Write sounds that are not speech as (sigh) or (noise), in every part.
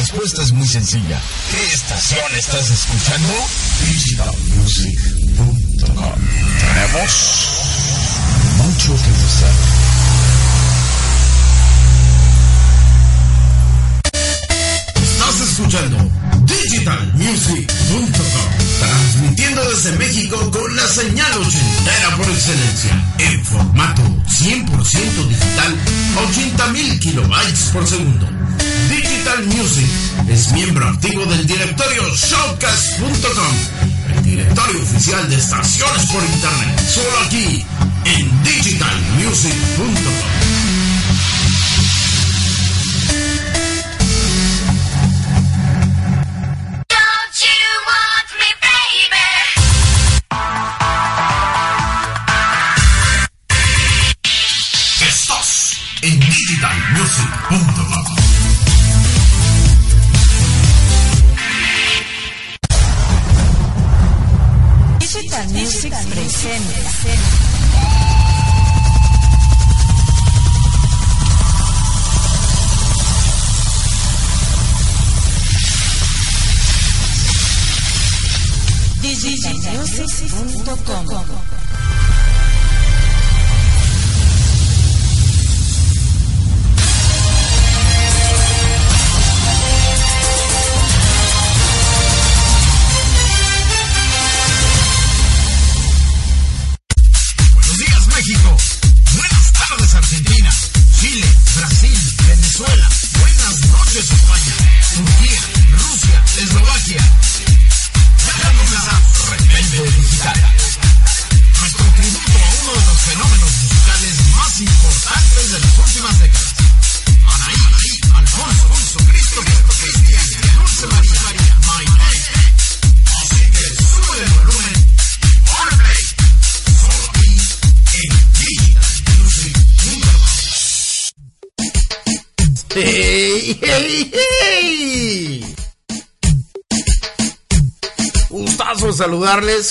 respuesta es muy sencilla. ¿Qué estación estás escuchando? DigitalMusic.com. Tenemos mucho que mostrar. Estás escuchando DigitalMusic.com. Transmitiendo desde México con la señal ochentera por excelencia. En formato 100% digital a 80.000 kilobytes por segundo. Digital Music es miembro activo del directorio Showcast.com, el directorio oficial de estaciones por internet. Solo aquí en DigitalMusic.com.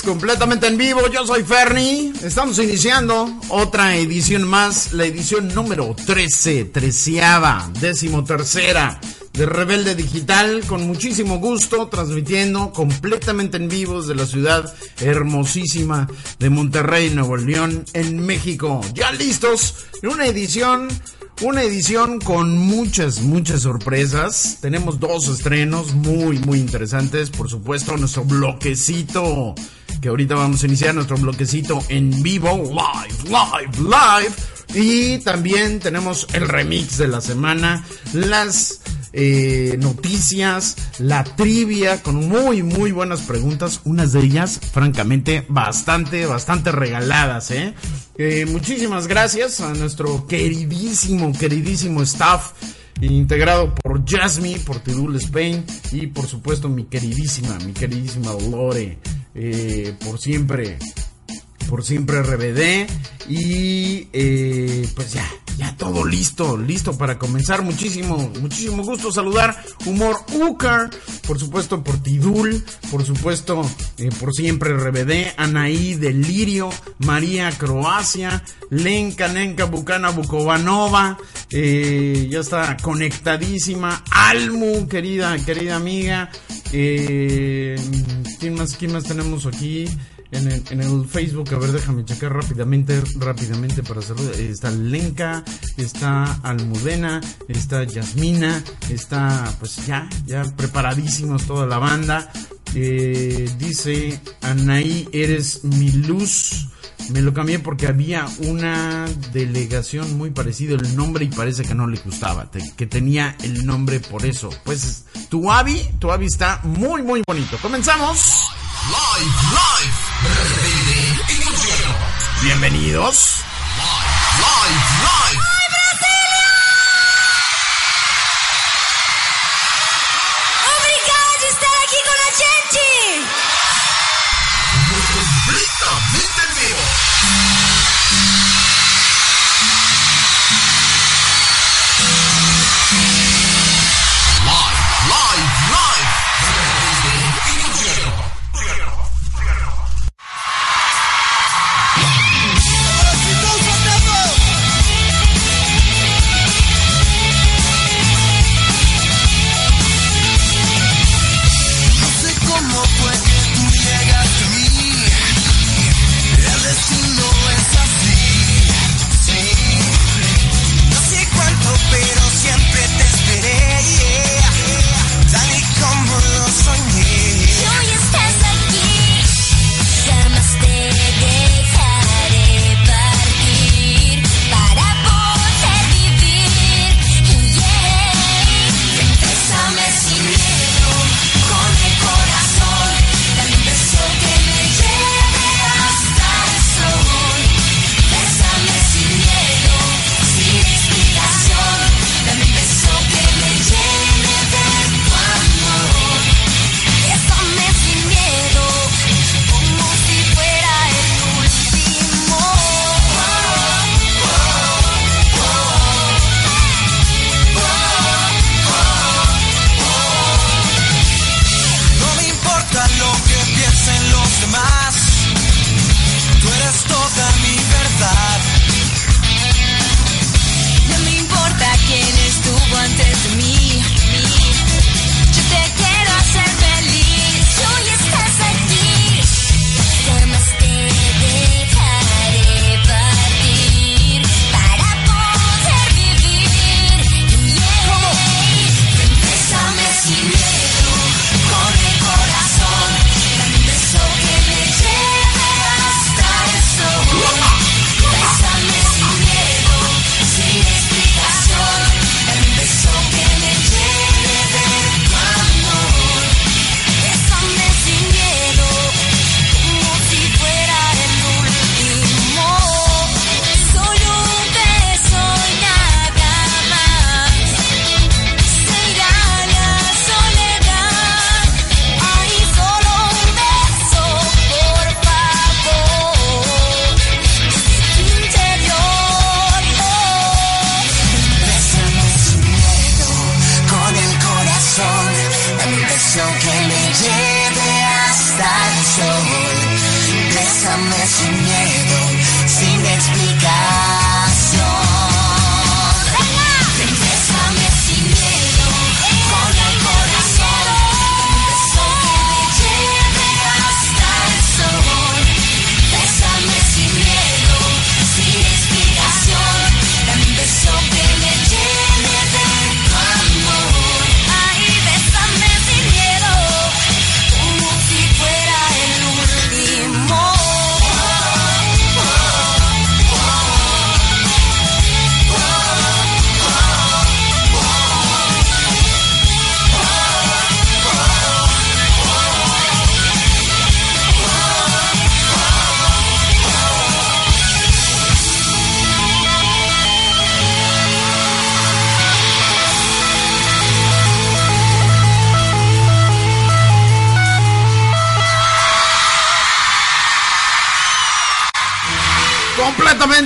completamente en vivo. Yo soy Ferni. Estamos iniciando otra edición más, la edición número 13, treceava, décimo tercera de Rebelde Digital. Con muchísimo gusto, transmitiendo completamente en vivo desde la ciudad hermosísima de Monterrey, Nuevo León, en México. Ya listos en una edición una edición con muchas, muchas sorpresas. Tenemos dos estrenos muy, muy interesantes. Por supuesto, nuestro bloquecito, que ahorita vamos a iniciar nuestro bloquecito en vivo, live, live, live. Y también tenemos el remix de la semana, las eh, noticias, la trivia con muy, muy buenas preguntas. Unas de ellas, francamente, bastante, bastante regaladas, ¿eh? Eh, muchísimas gracias a nuestro queridísimo, queridísimo staff integrado por Jasmine, por Tidul Spain y por supuesto mi queridísima, mi queridísima Lore, eh, por siempre, por siempre RBD y eh, pues ya, ya todo listo, listo para comenzar. Muchísimo, muchísimo gusto saludar Humor Ucar, por supuesto por Tidul, por supuesto eh, por siempre RBD, Anaí Delirio, María Croacia, Lenka Nenka Bucana Bukovanova, eh, ya está conectadísima, Almu, querida, querida amiga. Eh, ¿quién más, quién más tenemos aquí? En el, en el Facebook, a ver, déjame checar rápidamente, rápidamente para. Eh, Está Lenka, está Almudena, está Yasmina, está pues ya, ya preparadísimos toda la banda. Eh, dice Anaí, eres mi luz. Me lo cambié porque había una delegación muy parecida el nombre y parece que no le gustaba, que tenía el nombre por eso. Pues tu Abi, tu Abi está muy muy bonito. Comenzamos. Live, live. Bienvenidos. Live, live. Obrigado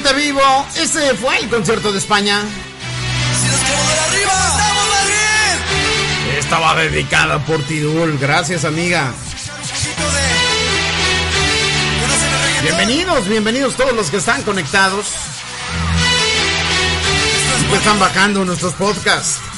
totalmente vivo. Ese fue el concierto de España. Si arriba, estamos Madrid. Estaba dedicada por Tidul. Gracias, amiga. Bienvenidos, bienvenidos todos los que están conectados. Que están bajando nuestros podcasts.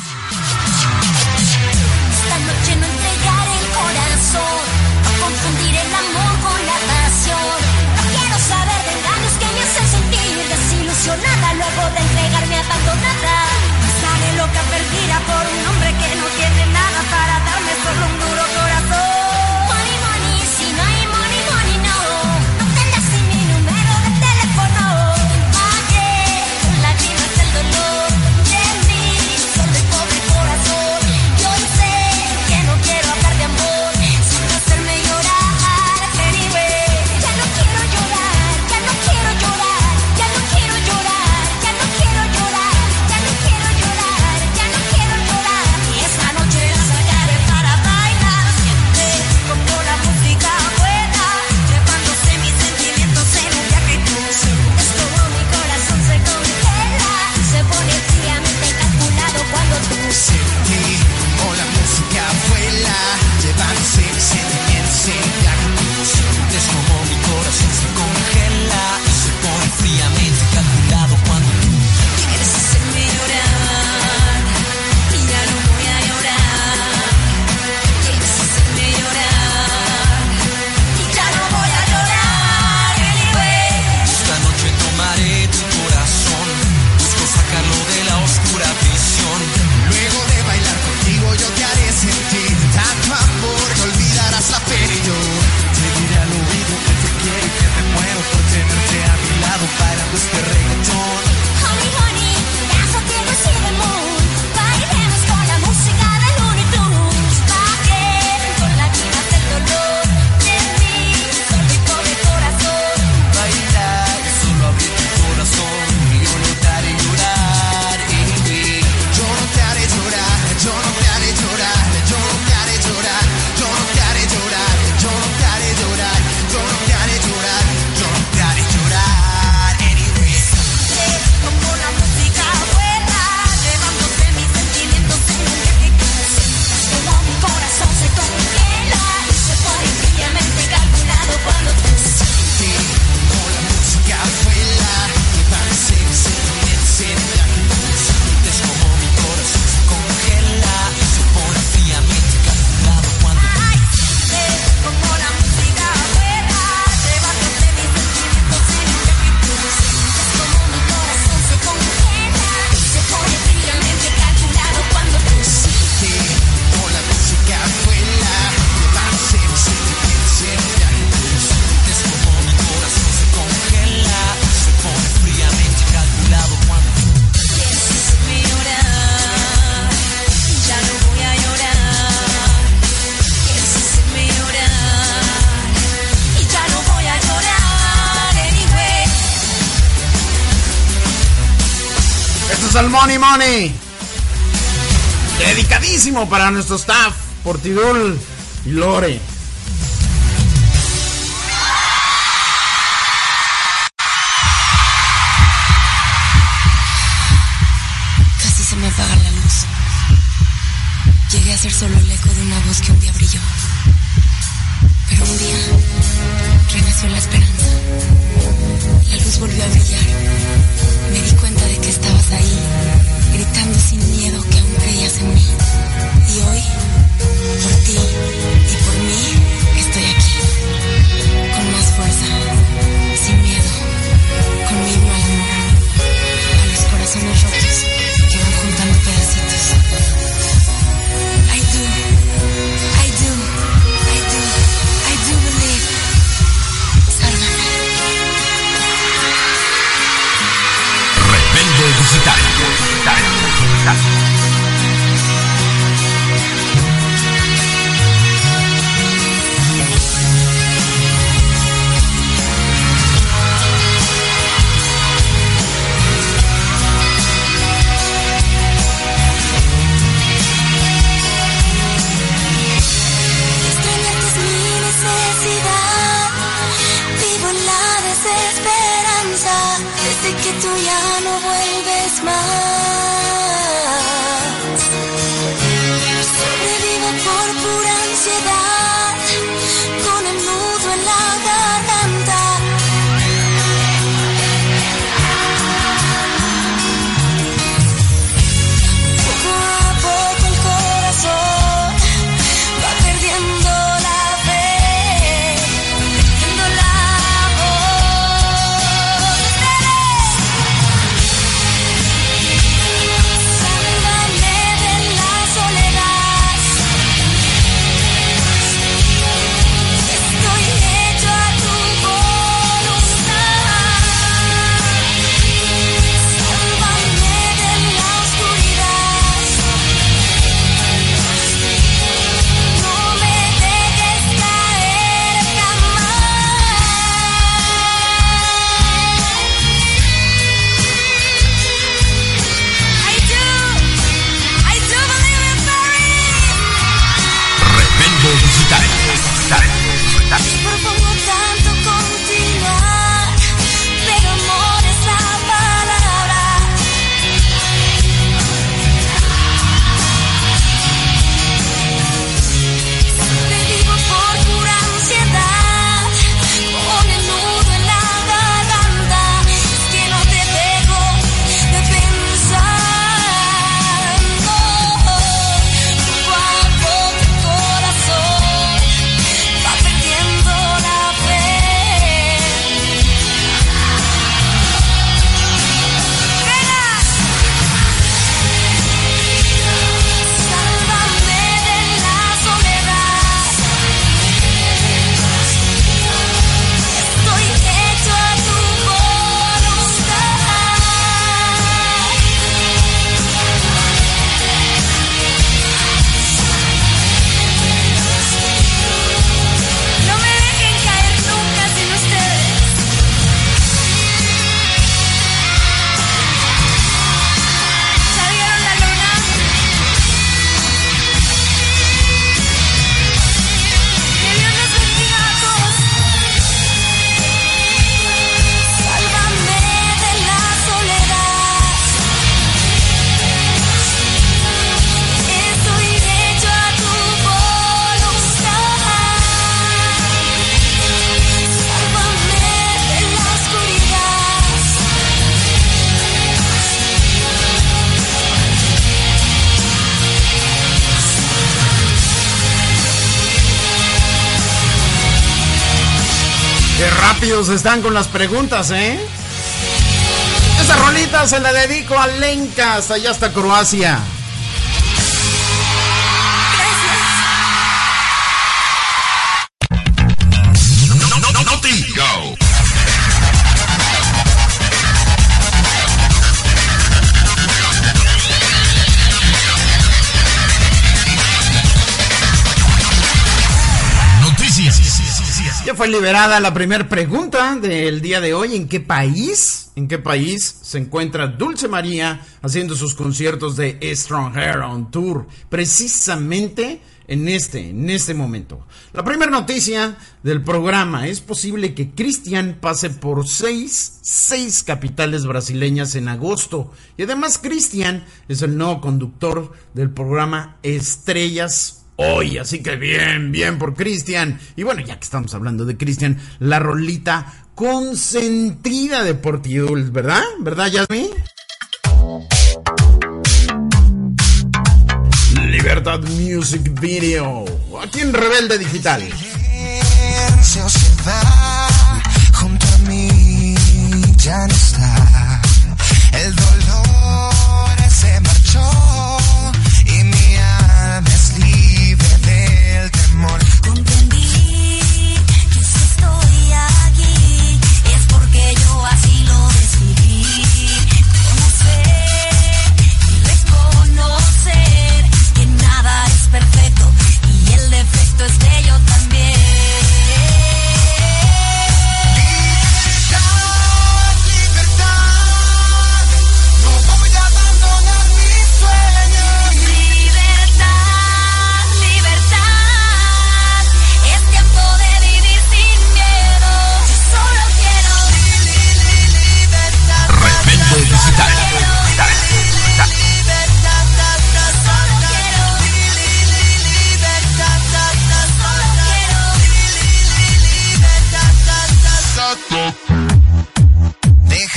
Al Money Money. Dedicadísimo para nuestro staff, Portidul y Lore. rápidos están con las preguntas, ¿eh? Esa rolita se la dedico a Lenka hasta allá hasta Croacia. fue liberada la primera pregunta del día de hoy. ¿En qué país? ¿En qué país se encuentra Dulce María haciendo sus conciertos de Strong Hair on Tour? Precisamente en este, en este momento. La primera noticia del programa. Es posible que Cristian pase por seis, seis capitales brasileñas en agosto. Y además Cristian es el nuevo conductor del programa Estrellas hoy. Así que bien, bien por Cristian. Y bueno, ya que estamos hablando de Cristian, la rolita consentida de Portidul, ¿verdad? ¿Verdad, Yasmin? Libertad Music Video. Aquí en Rebelde Digital. junto a mí ya no está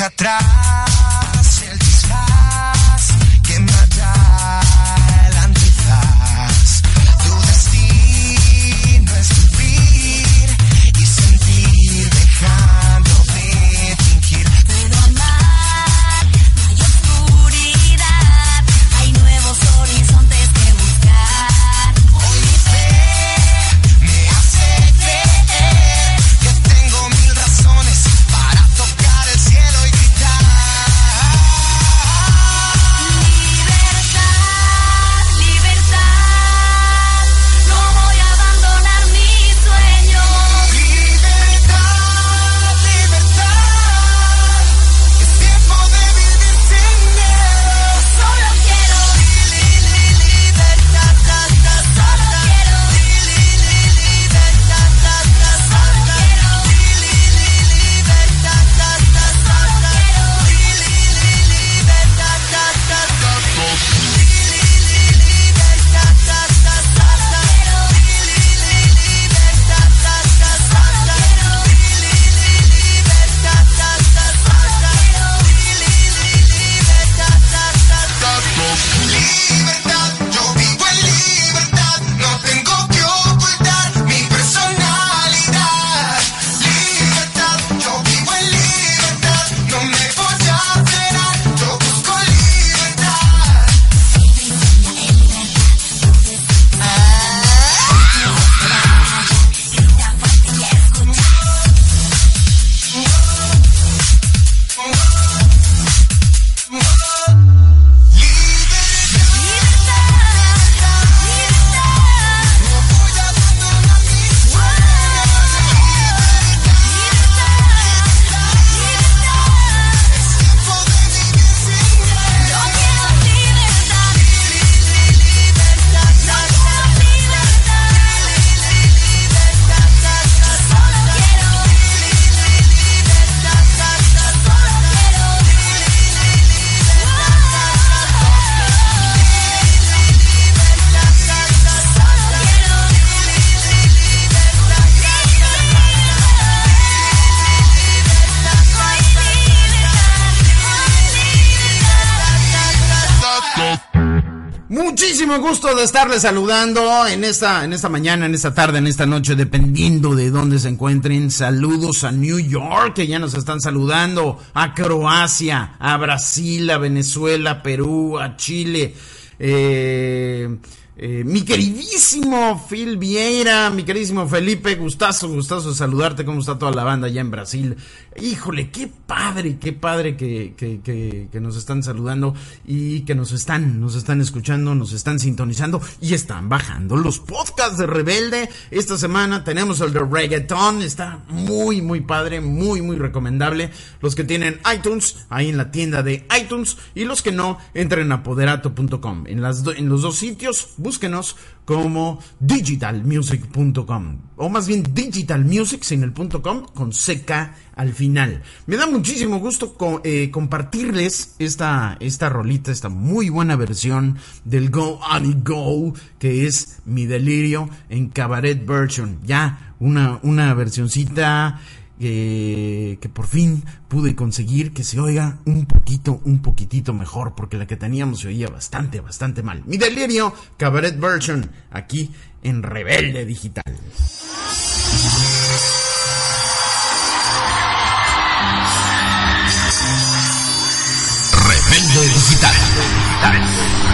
atrás de estarles saludando en esta, en esta mañana, en esta tarde, en esta noche, dependiendo de dónde se encuentren. Saludos a New York, que ya nos están saludando, a Croacia, a Brasil, a Venezuela, Perú, a Chile. Eh, eh, mi queridísimo Phil Vieira, mi queridísimo Felipe, gustazo, gustazo saludarte, cómo está toda la banda allá en Brasil. Híjole, qué padre, qué padre que, que, que, nos están saludando y que nos están, nos están escuchando, nos están sintonizando y están bajando los podcasts de Rebelde. Esta semana tenemos el de Reggaeton, está muy, muy padre, muy, muy recomendable. Los que tienen iTunes, ahí en la tienda de iTunes y los que no, entren a poderato.com. En, en los dos sitios, búsquenos como digitalmusic.com o más bien digitalmusic con seca al final. Me da muchísimo gusto eh, compartirles esta, esta rolita, esta muy buena versión del Go Ani Go, que es mi delirio en cabaret version. Ya una, una versioncita eh, que por fin pude conseguir que se oiga un poquito, un poquitito mejor, porque la que teníamos se oía bastante, bastante mal. Mi delirio, cabaret version, aquí en Rebelde Digital. Rebelde Digital.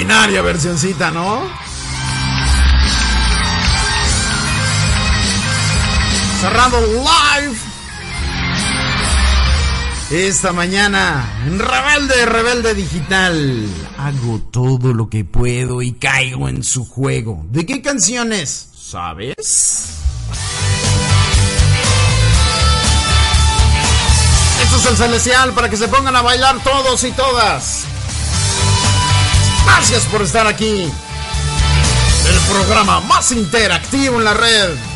extraordinaria versioncita, ¿no? Cerrando live esta mañana en Rebelde, Rebelde Digital. Hago todo lo que puedo y caigo en su juego. ¿De qué canciones? ¿Sabes? Esto es el celestial para que se pongan a bailar todos y todas. Gracias por estar aquí. El programa más interactivo en la red.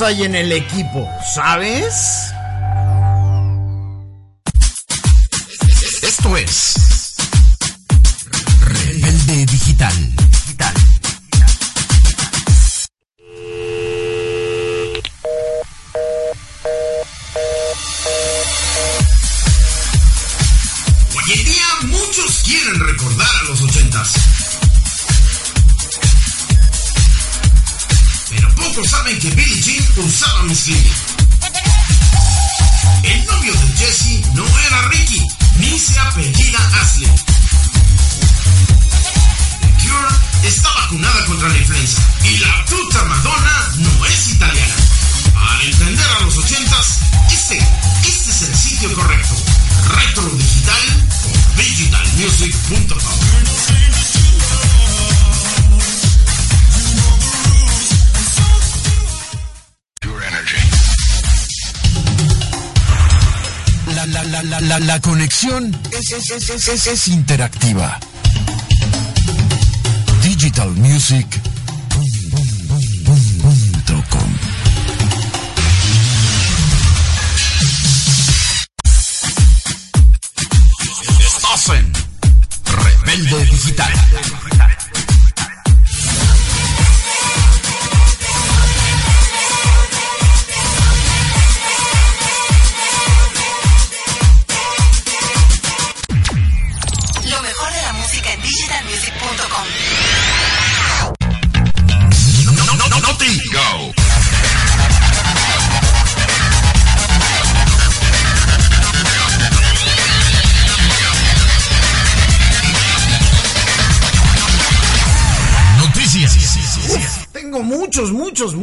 hay en el equipo, ¿sabes? music.com. La, la, la, la, la, conexión es, es, es, es interactiva. Digital Music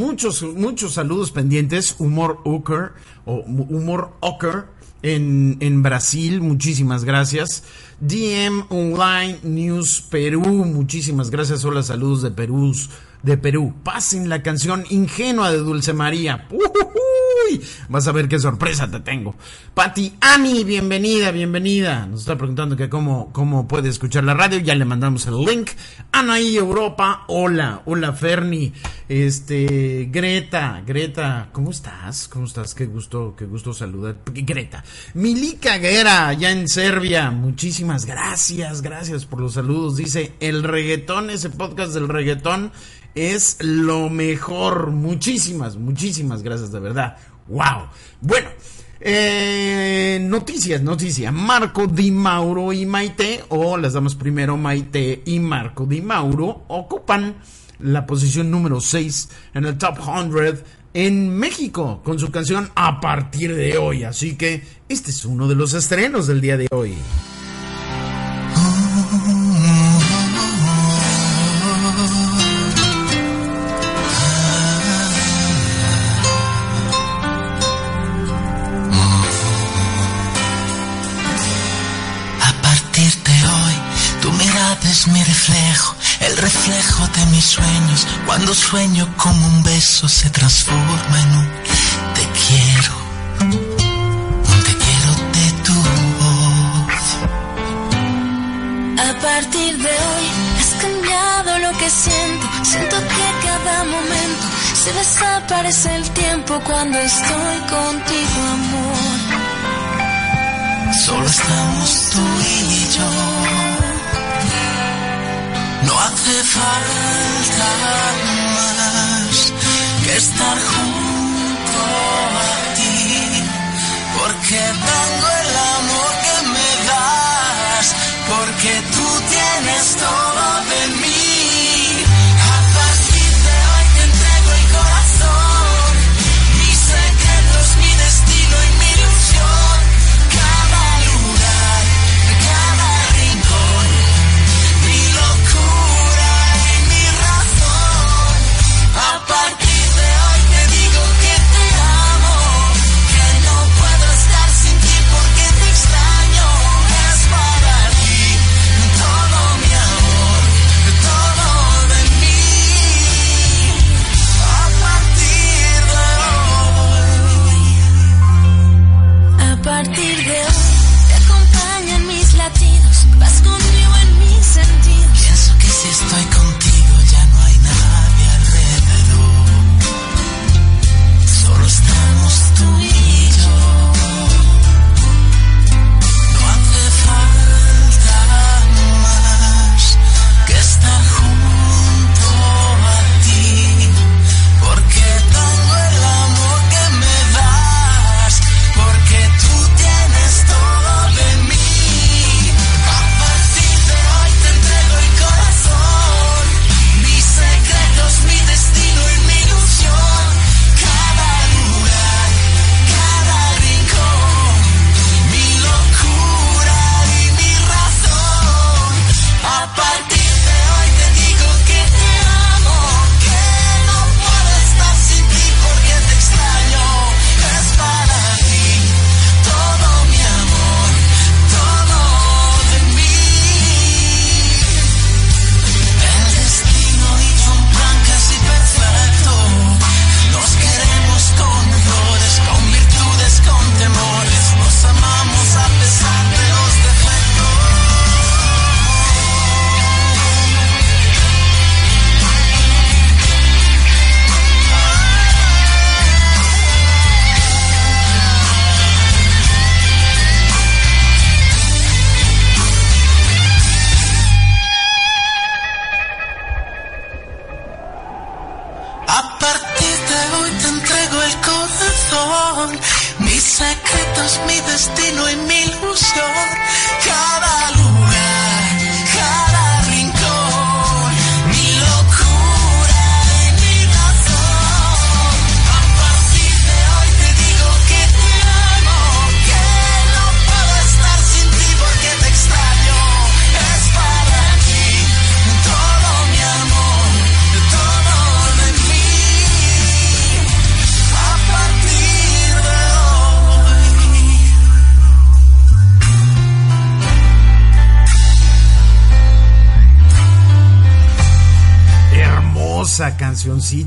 muchos, muchos, saludos pendientes. Humor Ocker o Humor Ocker en, en Brasil, muchísimas gracias. DM Online News Perú, muchísimas gracias. Hola, saludos de Perú, de Perú. Pasen la canción Ingenua de Dulce María. Uy, vas a ver qué sorpresa te tengo. Pati Ami, bienvenida, bienvenida. Nos está preguntando que cómo, cómo puede escuchar la radio. Ya le mandamos el link. Anaí Europa, hola, hola Ferni. Este, Greta, Greta, ¿cómo estás? ¿Cómo estás? Qué gusto, qué gusto saludar. Greta. Milika Guerra, ya en Serbia. Muchísimas gracias, gracias por los saludos. Dice, el reggaetón, ese podcast del reggaetón es lo mejor. Muchísimas, muchísimas gracias, de verdad. Wow. Bueno, eh, noticias, noticias. Marco Di Mauro y Maite, o las damos primero Maite y Marco Di Mauro, ocupan la posición número 6 en el Top 100 en México con su canción A partir de hoy. Así que este es uno de los estrenos del día de hoy. Mis sueños. Cuando sueño como un beso se transforma en un te quiero, un te quiero de tu voz. A partir de hoy has cambiado lo que siento. Siento que cada momento se desaparece el tiempo cuando estoy contigo, amor. Solo estamos tú y yo. No hace falta más que estar junto a ti, porque tengo el amor que me das, porque tú tienes todo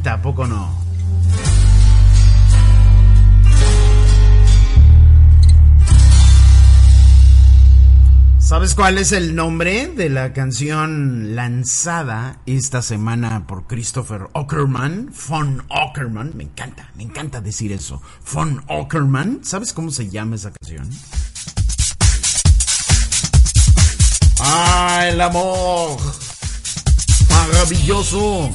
Tampoco no? ¿Sabes cuál es el nombre de la canción lanzada esta semana por Christopher Ockerman? Von Ockerman, me encanta, me encanta decir eso. Von Ockerman, ¿sabes cómo se llama esa canción? ¡Ah, el amor! ¡Maravilloso!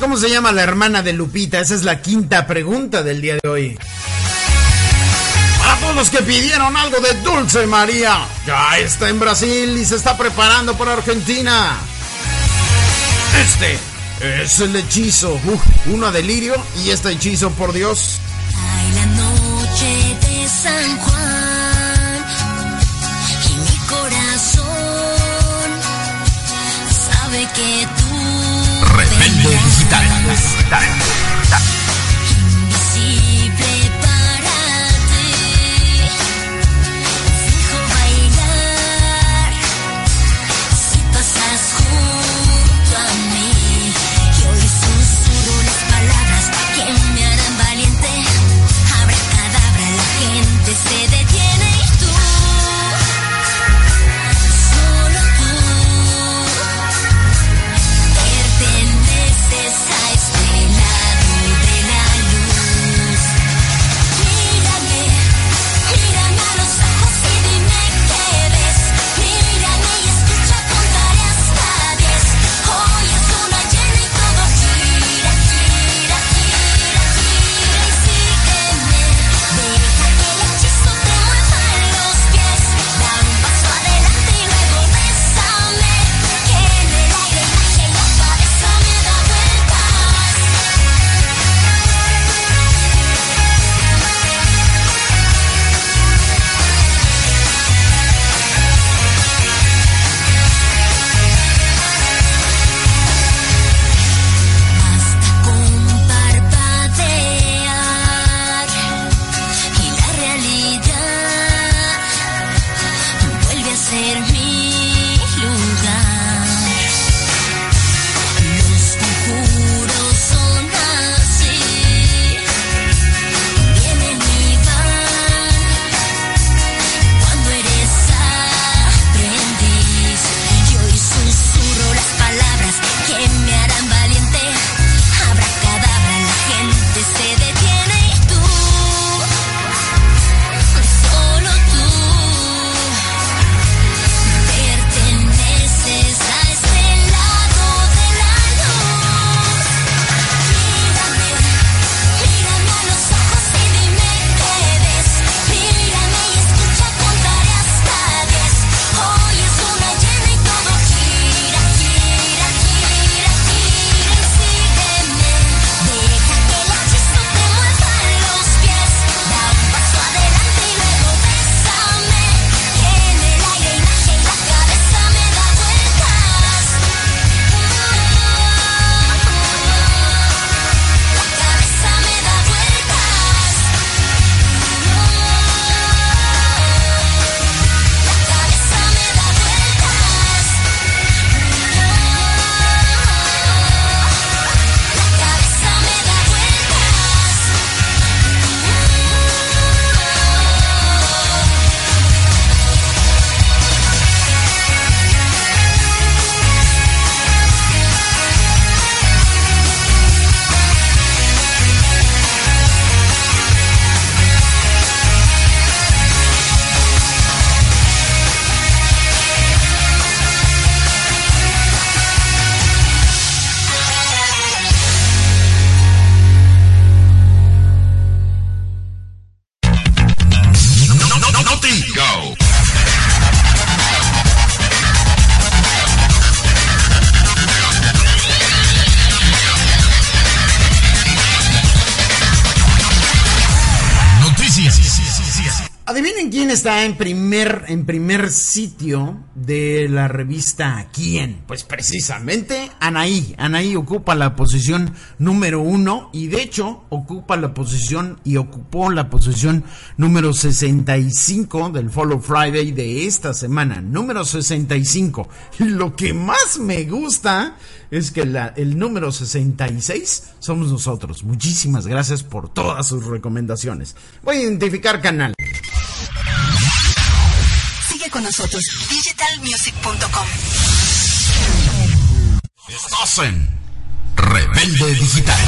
cómo se llama la hermana de Lupita? Esa es la quinta pregunta del día de hoy. Para todos los que pidieron algo de Dulce María, ya está en Brasil y se está preparando para Argentina. Este es el hechizo, Uf, uno a delirio y este hechizo, por Dios. Ay, la noche de San Juan y mi corazón sabe que tú 誰？です誰？Está en primer, en primer sitio de la revista ¿Quién? Pues precisamente Anaí. Anaí ocupa la posición número uno y de hecho ocupa la posición y ocupó la posición número 65 del Follow Friday de esta semana. Número 65. Y lo que más me gusta es que la- el número 66 somos nosotros. Muchísimas gracias por todas sus recomendaciones. Voy a identificar canal. Con nosotros, digitalmusic.com. Estás en Rebelde Digital.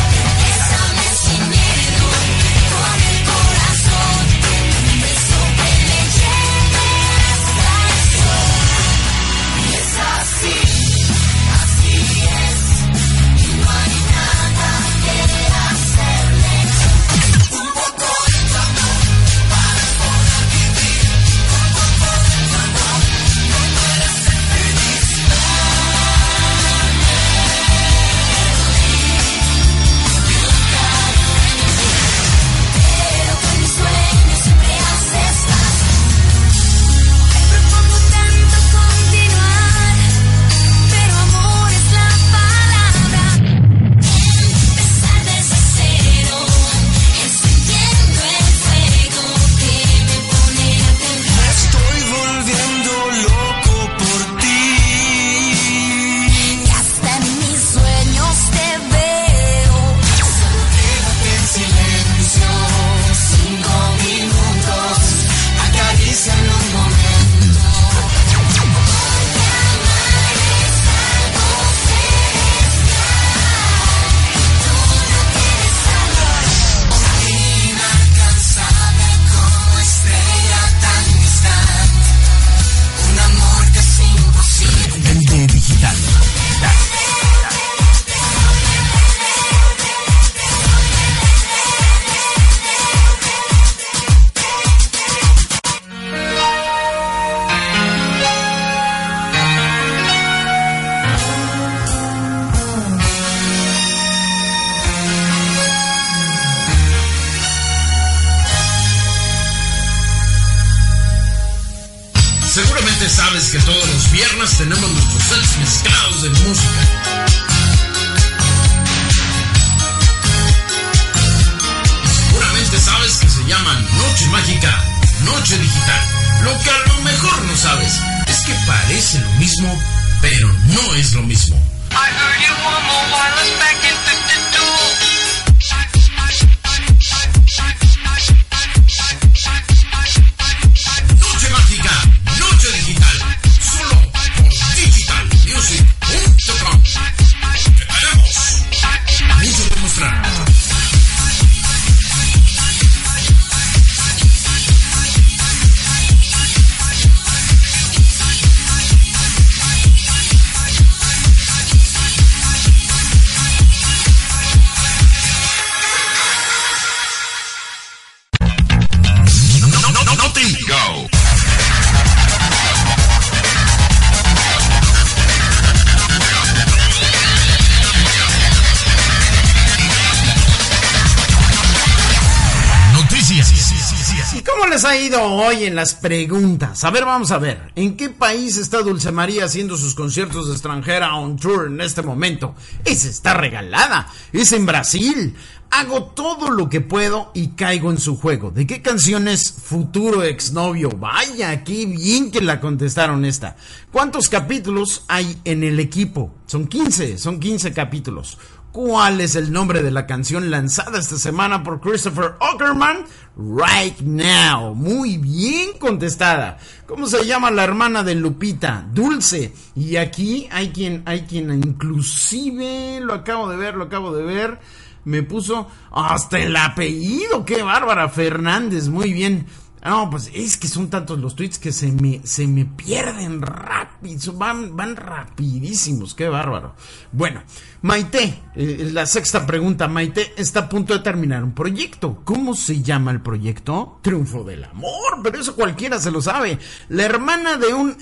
En las preguntas? A ver, vamos a ver. ¿En qué país está Dulce María haciendo sus conciertos de extranjera on tour en este momento? Esa está regalada. Es en Brasil. Hago todo lo que puedo y caigo en su juego. ¿De qué canción es Futuro Exnovio? Vaya, qué bien que la contestaron esta. ¿Cuántos capítulos hay en el equipo? Son 15, son 15 capítulos. ¿Cuál es el nombre de la canción lanzada esta semana por Christopher Ockerman? Right Now. Muy bien contestada. ¿Cómo se llama la hermana de Lupita? Dulce. Y aquí hay quien, hay quien inclusive, lo acabo de ver, lo acabo de ver, me puso hasta el apellido. ¡Qué bárbara! Fernández. Muy bien. Ah, no, pues es que son tantos los tweets que se me, se me pierden rápido, van, van rapidísimos, qué bárbaro. Bueno, Maite, eh, la sexta pregunta, Maite, está a punto de terminar un proyecto. ¿Cómo se llama el proyecto? Triunfo del amor, pero eso cualquiera se lo sabe. La hermana de un,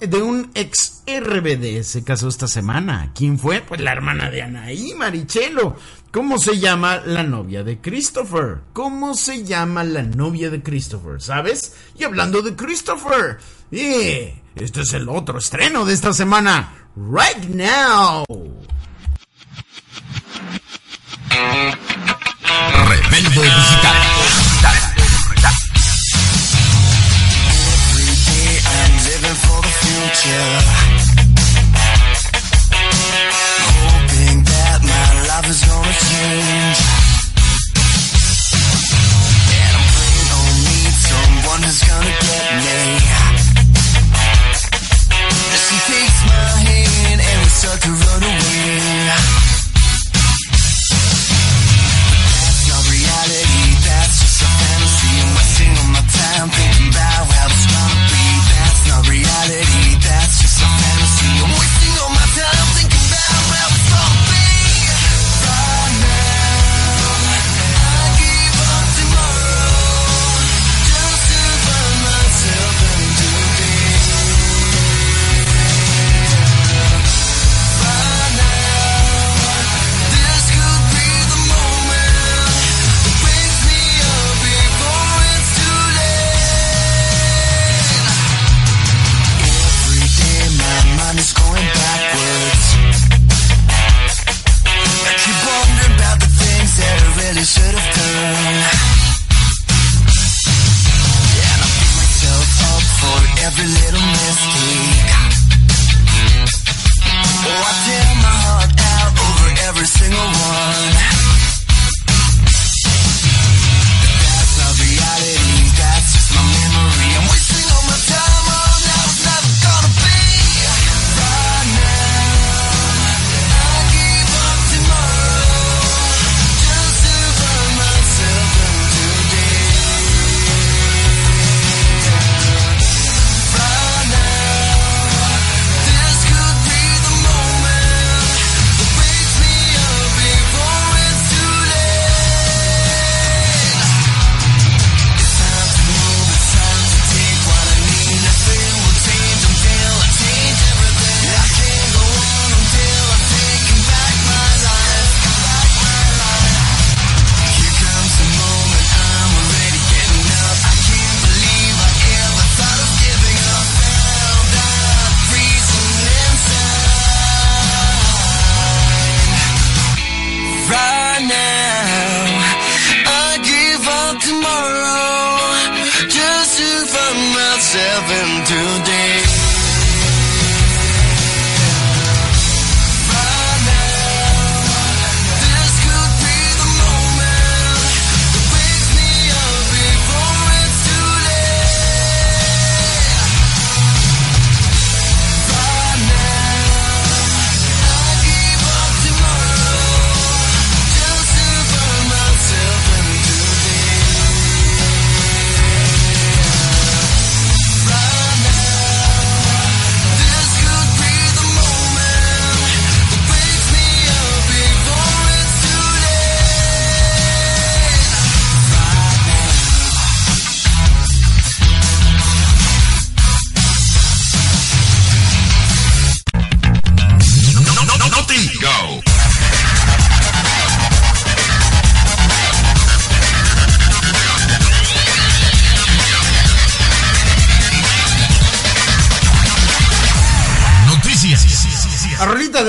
de un ex RBD se casó esta semana. ¿Quién fue? Pues la hermana de Anaí, Marichelo. ¿Cómo se llama la novia de Christopher? ¿Cómo se llama la novia de Christopher? ¿Sabes? Y hablando de Christopher, yeah, este es el otro estreno de esta semana. Right now. Rebelde digital. nothing's gonna change.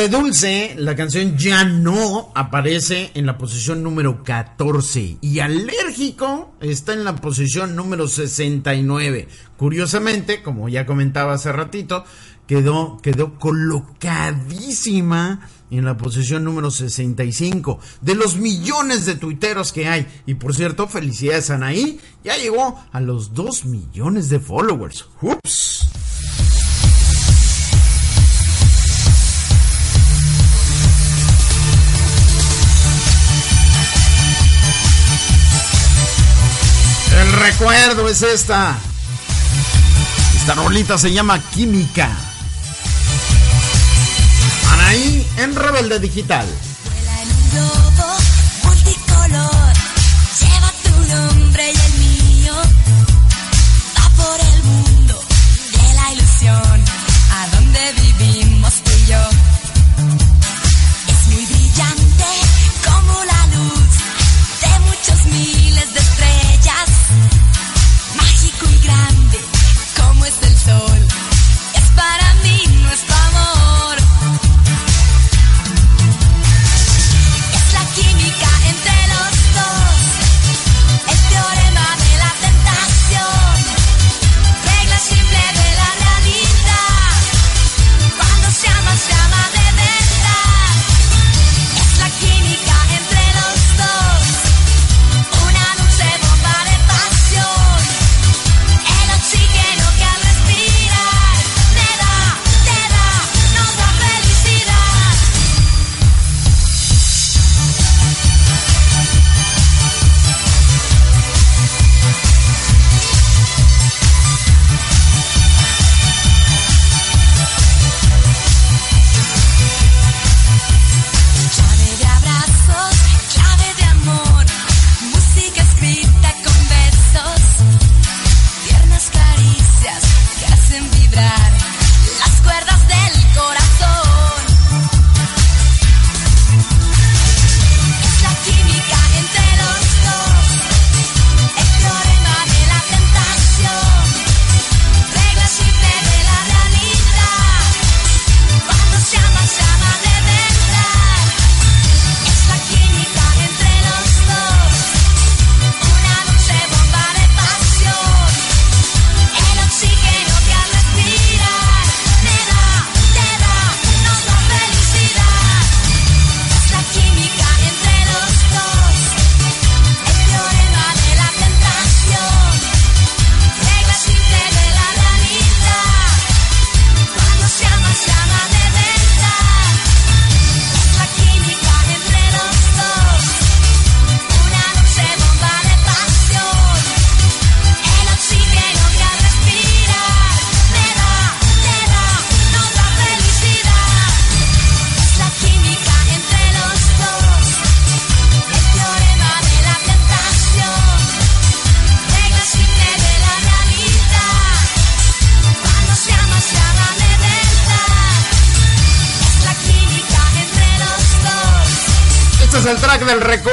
Dulce, la canción ya no aparece en la posición número 14 y Alérgico está en la posición número 69. Curiosamente, como ya comentaba hace ratito, quedó, quedó colocadísima en la posición número 65 de los millones de tuiteros que hay. Y por cierto, felicidades a Anaí, ya llegó a los 2 millones de followers. ¡Ups! recuerdo es esta. Esta rolita se llama Química. Anaí en Rebelde Digital.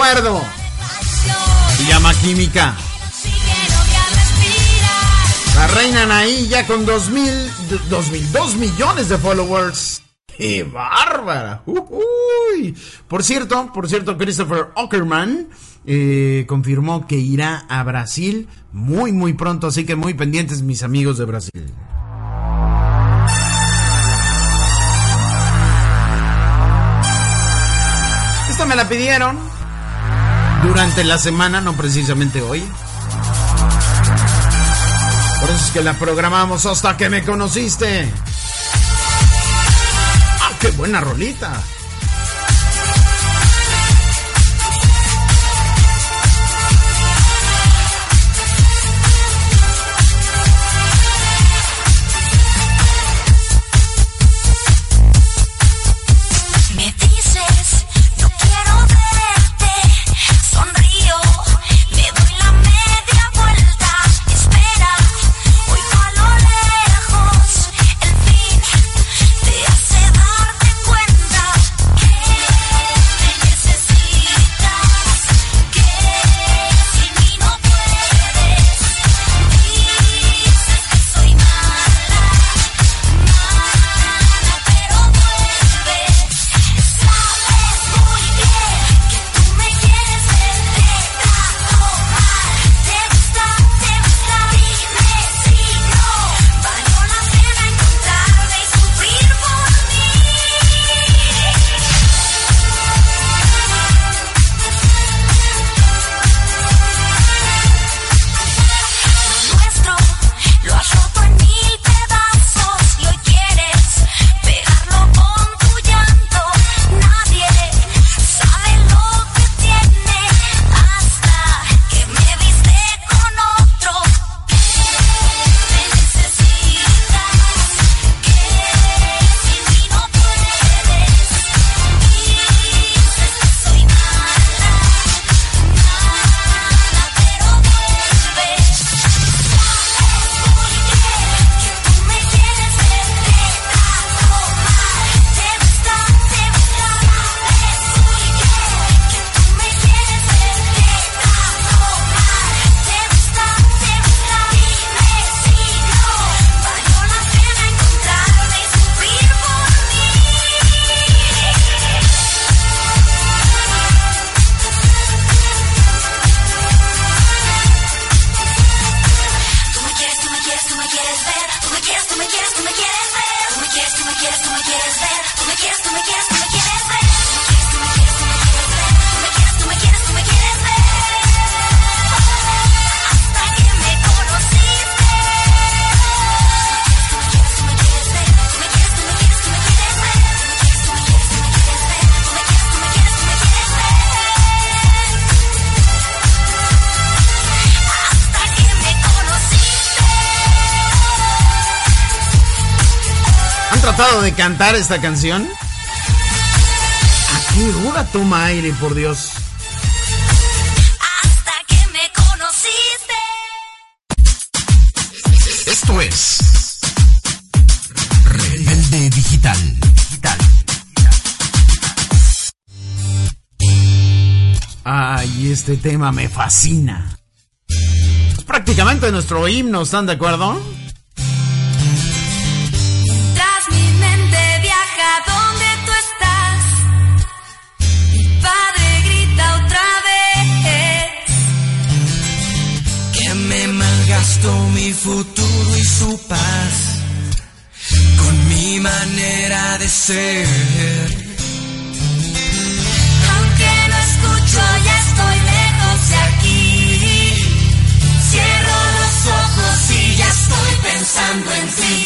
acuerdo. Llama Química. La reina Naí ya con 2000, 2002 millones de followers. ¡Qué bárbara! Por cierto, por cierto, Christopher Ockerman eh, confirmó que irá a Brasil muy, muy pronto. Así que muy pendientes mis amigos de Brasil. Esta me la pidieron durante la semana, no precisamente hoy. Por eso es que la programamos hasta que me conociste. ¡Ah, qué buena rolita! Cantar esta canción? ¿A qué hora toma aire, por Dios? Hasta que me conociste. Esto es Rebelde Digital. Digital. Ay, este tema me fascina. Es prácticamente nuestro himno, ¿están de acuerdo? Futuro y su paz con mi manera de ser. Aunque no escucho, ya estoy lejos de aquí. Cierro los ojos y ya estoy pensando en ti.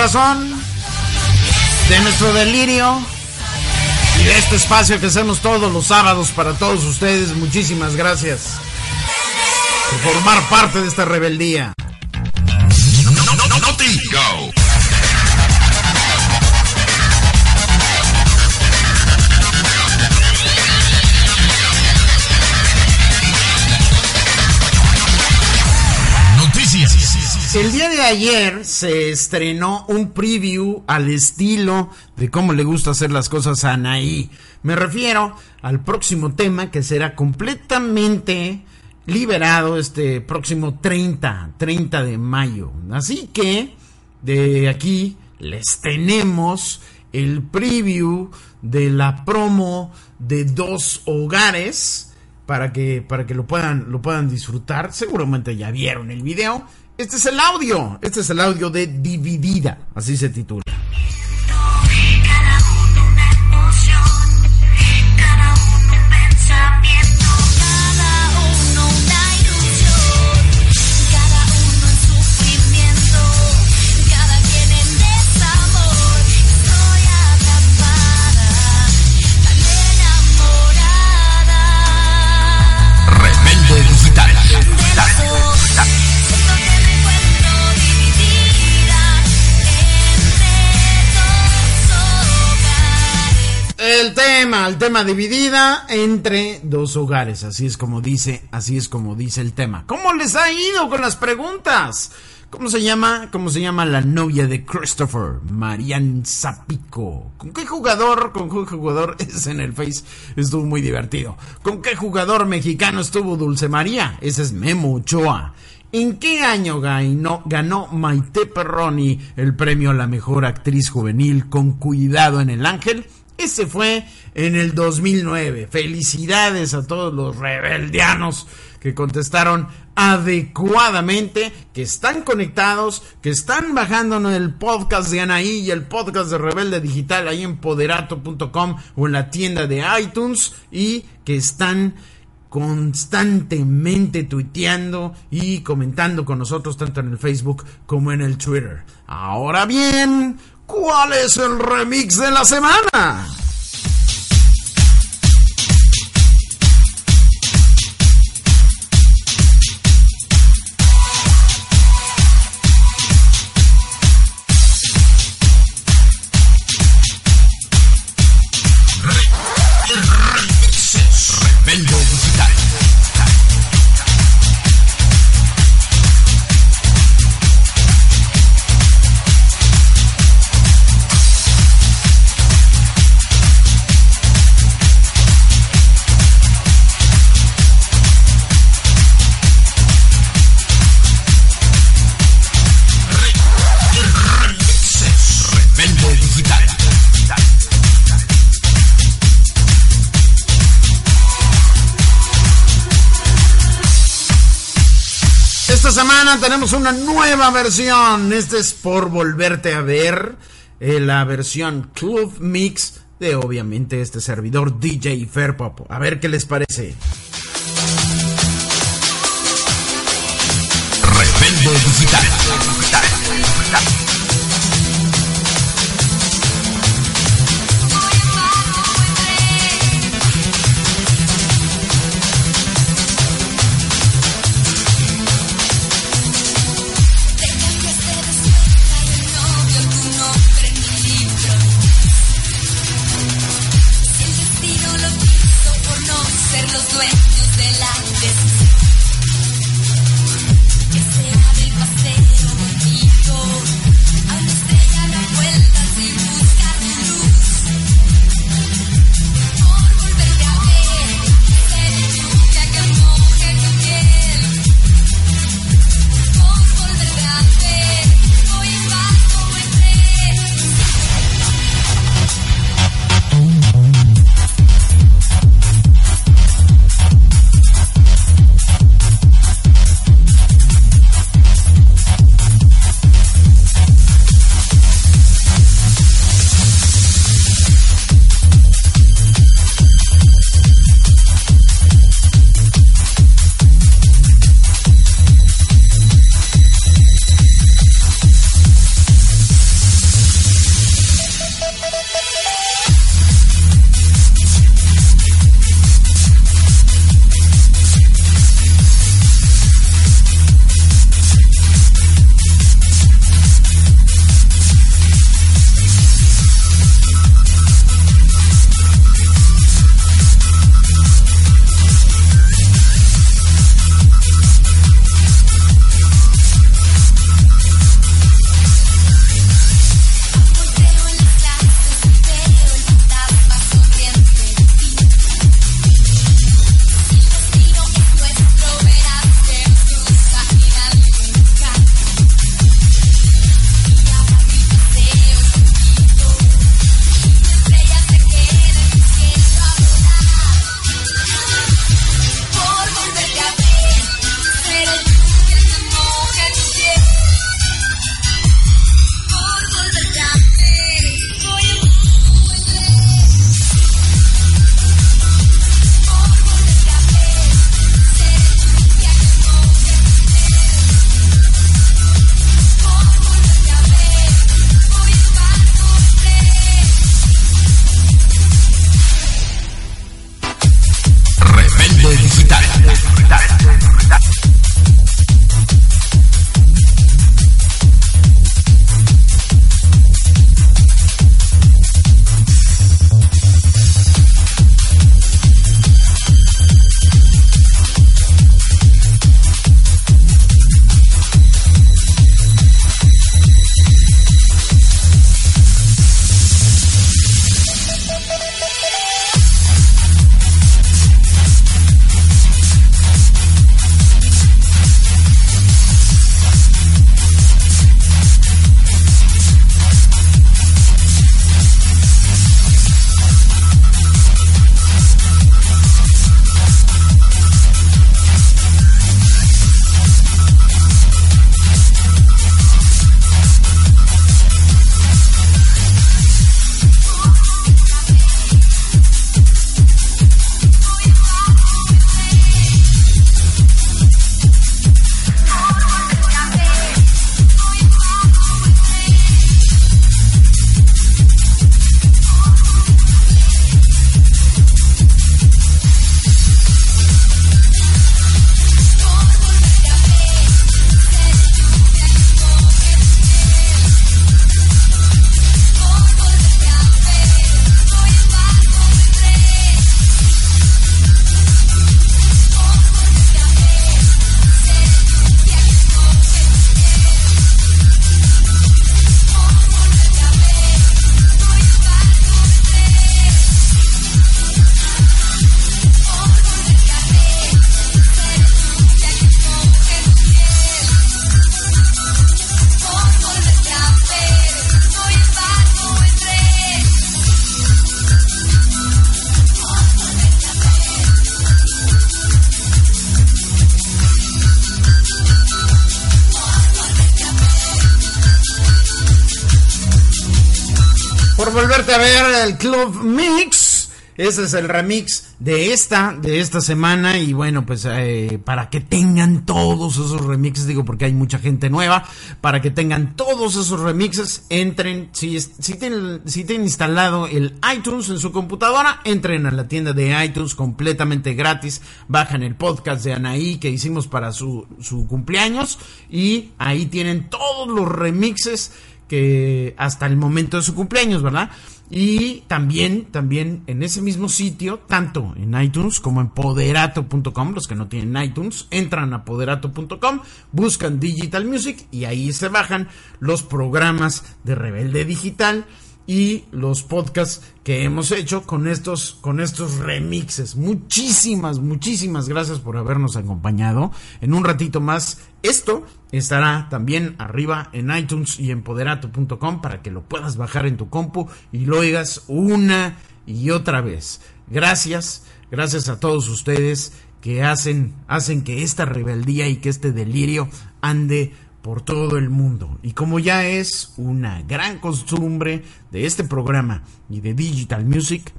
De nuestro delirio y de este espacio que hacemos todos los sábados para todos ustedes. Muchísimas gracias por formar parte de esta rebeldía. No, no, El día de ayer se estrenó un preview al estilo de cómo le gusta hacer las cosas a Anaí. Me refiero al próximo tema que será completamente liberado este próximo 30, 30 de mayo. Así que de aquí les tenemos el preview de la promo de dos hogares para que para que lo puedan lo puedan disfrutar. Seguramente ya vieron el video. Este es el audio, este es el audio de Dividida, así se titula. Tema, el tema dividida entre dos hogares, así es como dice, así es como dice el tema. ¿Cómo les ha ido con las preguntas? ¿Cómo se llama? ¿Cómo se llama la novia de Christopher? Marian Zapico. ¿Con qué jugador? ¿Con qué jugador (laughs) es en el Face? Estuvo muy divertido. ¿Con qué jugador mexicano estuvo Dulce María? Ese es Memo Ochoa. ¿En qué año ganó, ganó Maite Perroni el premio a la mejor actriz juvenil con Cuidado en el Ángel? Ese fue en el 2009. Felicidades a todos los rebeldianos que contestaron adecuadamente, que están conectados, que están bajando en el podcast de Anaí y el podcast de Rebelde Digital ahí en poderato.com o en la tienda de iTunes y que están constantemente tuiteando y comentando con nosotros tanto en el Facebook como en el Twitter. Ahora bien, ¿cuál es el remix de la semana? Semana tenemos una nueva versión. Este es por volverte a ver. eh, la versión Club Mix de obviamente este servidor DJ Fairpop. A ver qué les parece. Rebelde Digital. Te Mix. Ese es el remix de esta, de esta semana. Y bueno, pues eh, para que tengan todos esos remixes, digo porque hay mucha gente nueva, para que tengan todos esos remixes, entren, si, si, tienen, si tienen instalado el iTunes en su computadora, entren a la tienda de iTunes completamente gratis, bajan el podcast de Anaí que hicimos para su, su cumpleaños y ahí tienen todos los remixes que hasta el momento de su cumpleaños, ¿verdad? Y también, también en ese mismo sitio, tanto en iTunes como en poderato.com, los que no tienen iTunes, entran a poderato.com, buscan Digital Music y ahí se bajan los programas de Rebelde Digital y los podcasts que hemos hecho con estos con estos remixes. Muchísimas, muchísimas gracias por habernos acompañado. En un ratito más esto estará también arriba en iTunes y en poderato.com para que lo puedas bajar en tu compu y lo oigas una y otra vez. Gracias, gracias a todos ustedes que hacen hacen que esta rebeldía y que este delirio ande por todo el mundo. Y como ya es una gran costumbre de este programa y de Digital Music,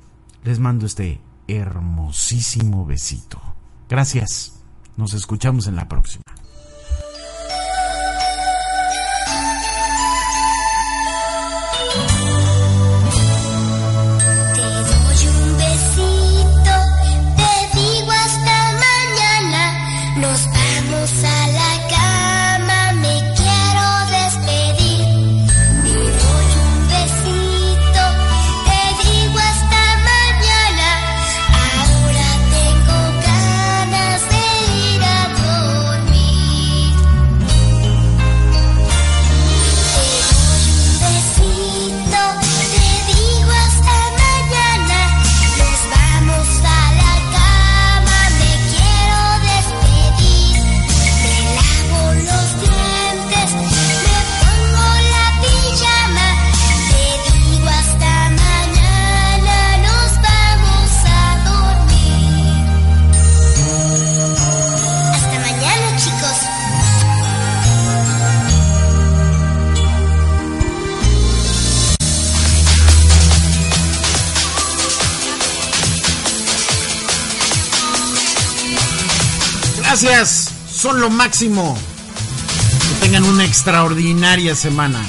les mando este hermosísimo besito. Gracias. Nos escuchamos en la próxima. Son lo máximo. Que tengan una extraordinaria semana.